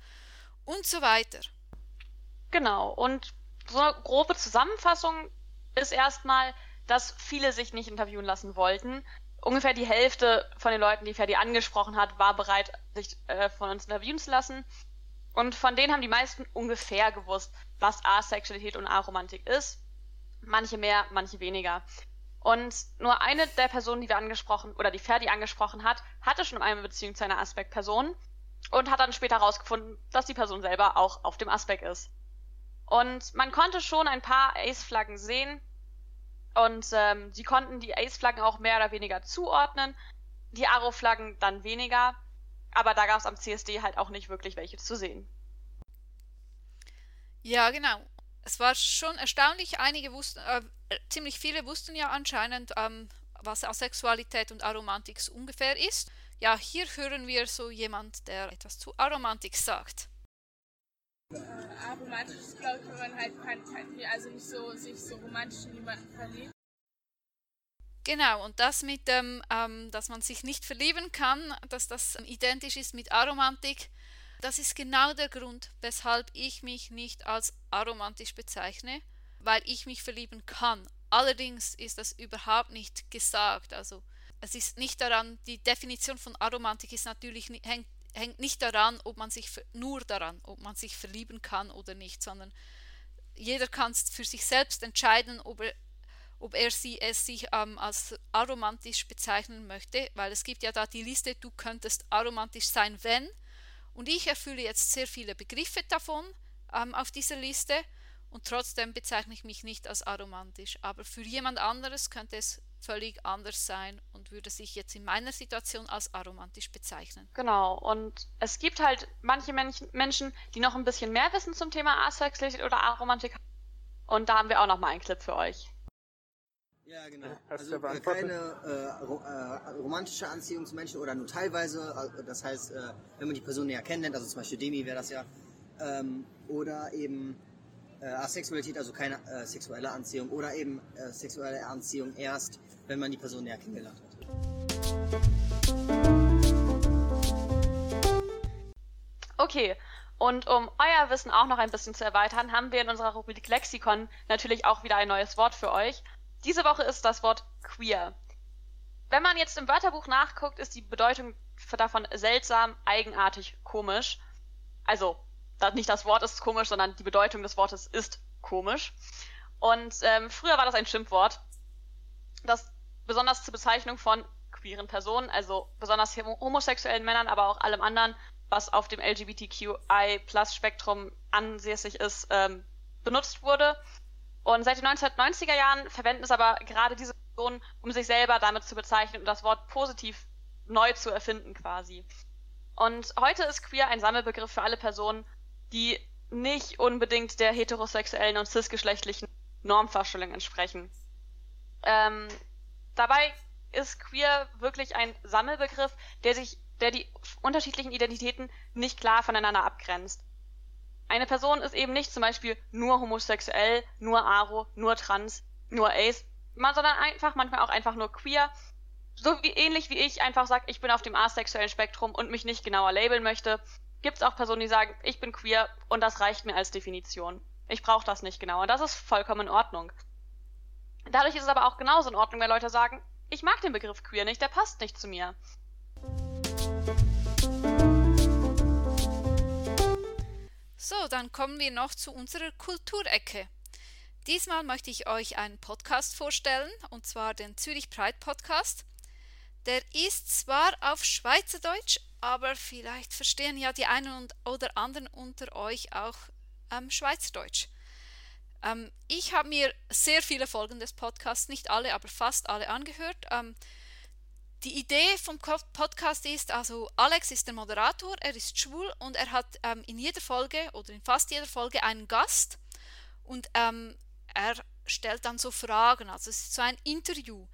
und so weiter. Genau, und so eine grobe Zusammenfassung ist erstmal, dass viele sich nicht interviewen lassen wollten. Ungefähr die Hälfte von den Leuten, die Ferdi angesprochen hat, war bereit, sich äh, von uns interviewen zu lassen. Und von denen haben die meisten ungefähr gewusst, was Asexualität und Aromantik ist. Manche mehr, manche weniger. Und nur eine der Personen, die wir angesprochen oder die Ferdi angesprochen hat, hatte schon eine Beziehung zu einer Aspekt-Person und hat dann später herausgefunden, dass die Person selber auch auf dem Aspekt ist. Und man konnte schon ein paar Ace-Flaggen sehen und ähm, sie konnten die Ace-Flaggen auch mehr oder weniger zuordnen, die Aro-Flaggen dann weniger, aber da gab es am CSD halt auch nicht wirklich welche zu sehen. Ja, genau. Es war schon erstaunlich, einige wussten, äh, ziemlich viele wussten ja anscheinend, ähm, was Asexualität und Aromantik ungefähr ist. Ja, hier hören wir so jemand, der etwas zu Aromantik sagt. Äh, aromantisch ist, glaube ich, wenn man halt kein, kein, also nicht so sich so romantisch in jemanden verliebt. Genau, und das mit dem, ähm, dass man sich nicht verlieben kann, dass das identisch ist mit Aromantik, das ist genau der Grund, weshalb ich mich nicht als aromantisch bezeichne weil ich mich verlieben kann. Allerdings ist das überhaupt nicht gesagt. Also es ist nicht daran, die Definition von Aromantik ist natürlich hängt, hängt nicht daran, ob man sich nur daran, ob man sich verlieben kann oder nicht, sondern jeder kann für sich selbst entscheiden, ob er, ob er sie es sich ähm, als aromantisch bezeichnen möchte, weil es gibt ja da die Liste, du könntest aromantisch sein, wenn. Und ich erfülle jetzt sehr viele Begriffe davon ähm, auf dieser Liste und trotzdem bezeichne ich mich nicht als aromantisch. Aber für jemand anderes könnte es völlig anders sein und würde sich jetzt in meiner Situation als aromantisch bezeichnen. Genau, und es gibt halt manche Menschen, die noch ein bisschen mehr wissen zum Thema Asexualität oder Aromantik. Und da haben wir auch noch mal einen Clip für euch. Ja, genau. Hast also äh, keine äh, ro äh, romantische Anziehung zu Menschen oder nur teilweise. Äh, das heißt, äh, wenn man die Person näher kennenlernt, also zum Beispiel Demi wäre das ja, ähm, oder eben äh, Asexualität, also keine äh, sexuelle Anziehung oder eben äh, sexuelle Anziehung erst, wenn man die Person näher kennengelernt hat. Okay, und um euer Wissen auch noch ein bisschen zu erweitern, haben wir in unserer Rubrik Lexikon natürlich auch wieder ein neues Wort für euch. Diese Woche ist das Wort queer. Wenn man jetzt im Wörterbuch nachguckt, ist die Bedeutung davon seltsam, eigenartig, komisch. Also nicht das Wort ist komisch, sondern die Bedeutung des Wortes ist komisch. Und ähm, früher war das ein Schimpfwort, das besonders zur Bezeichnung von queeren Personen, also besonders homosexuellen Männern, aber auch allem anderen, was auf dem LGBTQI-Plus-Spektrum ansässig ist, ähm, benutzt wurde. Und seit den 1990er Jahren verwenden es aber gerade diese Personen, um sich selber damit zu bezeichnen und das Wort positiv neu zu erfinden quasi. Und heute ist queer ein Sammelbegriff für alle Personen, die nicht unbedingt der heterosexuellen und cisgeschlechtlichen Normvorstellung entsprechen. Ähm, dabei ist queer wirklich ein Sammelbegriff, der sich, der die unterschiedlichen Identitäten nicht klar voneinander abgrenzt. Eine Person ist eben nicht zum Beispiel nur homosexuell, nur aro, nur trans, nur ace, sondern einfach manchmal auch einfach nur queer. So wie ähnlich wie ich einfach sage, ich bin auf dem asexuellen Spektrum und mich nicht genauer labeln möchte, gibt es auch Personen, die sagen, ich bin queer und das reicht mir als Definition. Ich brauche das nicht genau. Und das ist vollkommen in Ordnung. Dadurch ist es aber auch genauso in Ordnung, wenn Leute sagen, ich mag den Begriff queer nicht, der passt nicht zu mir. So, dann kommen wir noch zu unserer Kulturecke. Diesmal möchte ich euch einen Podcast vorstellen, und zwar den Zürich Pride Podcast. Der ist zwar auf Schweizerdeutsch, aber vielleicht verstehen ja die einen oder anderen unter euch auch ähm, Schweizerdeutsch. Ähm, ich habe mir sehr viele Folgen des Podcasts, nicht alle, aber fast alle angehört. Ähm, die Idee vom Podcast ist, also Alex ist der Moderator, er ist schwul und er hat ähm, in jeder Folge oder in fast jeder Folge einen Gast und ähm, er stellt dann so Fragen, also es ist so ein Interview.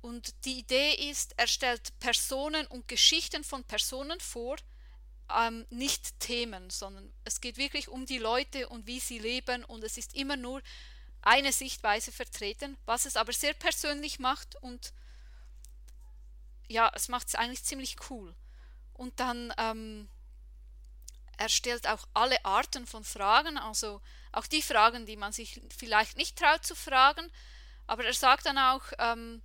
Und die Idee ist, er stellt Personen und Geschichten von Personen vor, ähm, nicht Themen, sondern es geht wirklich um die Leute und wie sie leben. Und es ist immer nur eine Sichtweise vertreten, was es aber sehr persönlich macht. Und ja, es macht es eigentlich ziemlich cool. Und dann ähm, er stellt auch alle Arten von Fragen, also auch die Fragen, die man sich vielleicht nicht traut zu fragen, aber er sagt dann auch, ähm,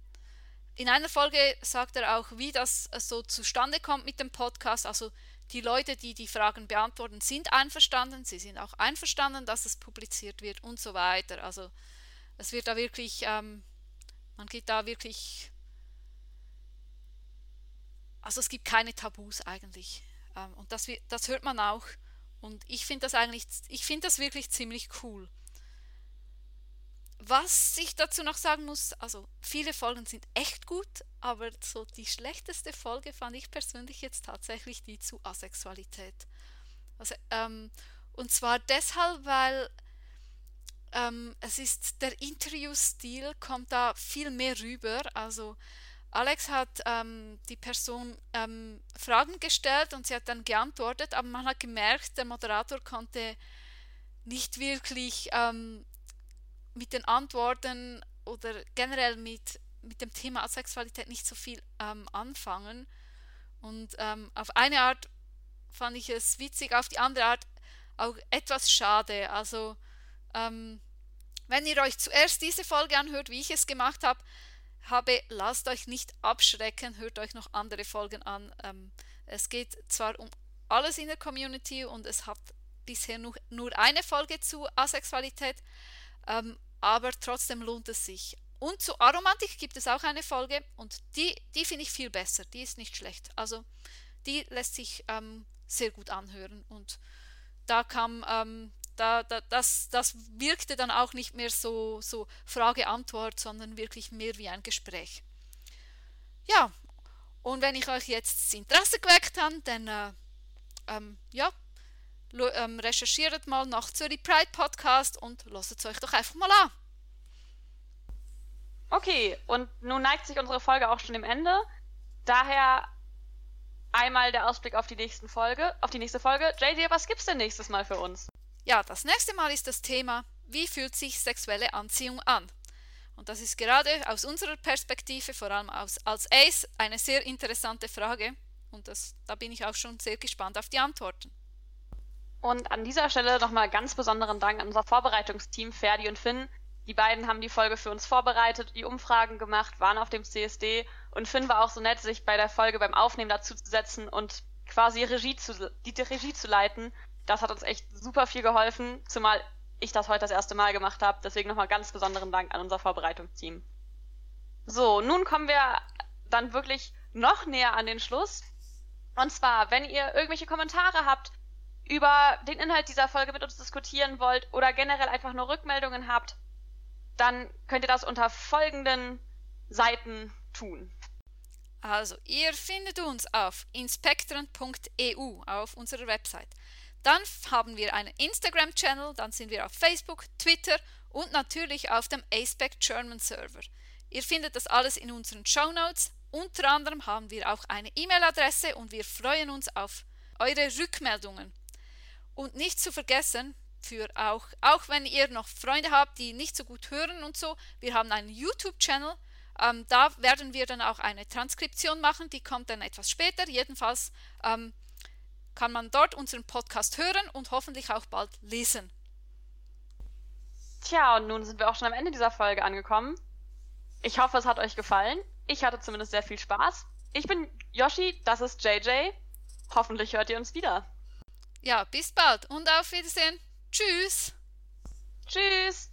in einer Folge sagt er auch, wie das so zustande kommt mit dem Podcast, also die Leute, die die Fragen beantworten, sind einverstanden. Sie sind auch einverstanden, dass es publiziert wird und so weiter. Also es wird da wirklich, ähm, man geht da wirklich, also es gibt keine Tabus eigentlich. Ähm, und das, das hört man auch. Und ich finde das eigentlich, ich finde das wirklich ziemlich cool. Was ich dazu noch sagen muss, also viele Folgen sind echt gut, aber so die schlechteste Folge fand ich persönlich jetzt tatsächlich die zu Asexualität. Also, ähm, und zwar deshalb, weil ähm, es ist der Interviewstil kommt da viel mehr rüber. Also Alex hat ähm, die Person ähm, Fragen gestellt und sie hat dann geantwortet, aber man hat gemerkt, der Moderator konnte nicht wirklich ähm, mit den Antworten oder generell mit, mit dem Thema Asexualität nicht so viel ähm, anfangen. Und ähm, auf eine Art fand ich es witzig, auf die andere Art auch etwas schade. Also, ähm, wenn ihr euch zuerst diese Folge anhört, wie ich es gemacht habe, habe, lasst euch nicht abschrecken, hört euch noch andere Folgen an. Ähm, es geht zwar um alles in der Community und es hat bisher nur, nur eine Folge zu Asexualität, ähm, aber trotzdem lohnt es sich. Und zu Aromantik gibt es auch eine Folge und die, die finde ich viel besser. Die ist nicht schlecht. Also die lässt sich ähm, sehr gut anhören und da kam, ähm, da, da, das, das wirkte dann auch nicht mehr so, so Frage-Antwort, sondern wirklich mehr wie ein Gespräch. Ja, und wenn ich euch jetzt das Interesse geweckt habe, dann äh, ähm, ja, ähm, recherchiert mal nach Zürich Pride Podcast und lasst es euch doch einfach mal an. Okay, und nun neigt sich unsere Folge auch schon dem Ende. Daher einmal der Ausblick auf die nächsten Folge, auf die nächste Folge. JD, was gibt's denn nächstes Mal für uns? Ja, das nächste Mal ist das Thema, wie fühlt sich sexuelle Anziehung an? Und das ist gerade aus unserer Perspektive, vor allem aus, als Ace, eine sehr interessante Frage. Und das, da bin ich auch schon sehr gespannt auf die Antworten. Und an dieser Stelle nochmal ganz besonderen Dank an unser Vorbereitungsteam Ferdi und Finn. Die beiden haben die Folge für uns vorbereitet, die Umfragen gemacht, waren auf dem CSD und Finn war auch so nett, sich bei der Folge beim Aufnehmen dazu zu setzen und quasi Regie zu, die Regie zu leiten, Das hat uns echt super viel geholfen, zumal ich das heute das erste Mal gemacht habe. Deswegen nochmal ganz besonderen Dank an unser Vorbereitungsteam. So, nun kommen wir dann wirklich noch näher an den Schluss. Und zwar, wenn ihr irgendwelche Kommentare habt, über den Inhalt dieser Folge mit uns diskutieren wollt oder generell einfach nur Rückmeldungen habt, dann könnt ihr das unter folgenden Seiten tun. Also, ihr findet uns auf inspektren.eu auf unserer Website. Dann haben wir einen Instagram-Channel, dann sind wir auf Facebook, Twitter und natürlich auf dem ASPEC German Server. Ihr findet das alles in unseren Show Notes. Unter anderem haben wir auch eine E-Mail-Adresse und wir freuen uns auf eure Rückmeldungen. Und nicht zu vergessen, für auch, auch wenn ihr noch Freunde habt, die nicht so gut hören und so, wir haben einen YouTube-Channel. Ähm, da werden wir dann auch eine Transkription machen, die kommt dann etwas später. Jedenfalls ähm, kann man dort unseren Podcast hören und hoffentlich auch bald lesen. Tja, und nun sind wir auch schon am Ende dieser Folge angekommen. Ich hoffe, es hat euch gefallen. Ich hatte zumindest sehr viel Spaß. Ich bin Yoshi, das ist JJ. Hoffentlich hört ihr uns wieder. Ja, bis bald und auf Wiedersehen. Tschüss. Tschüss.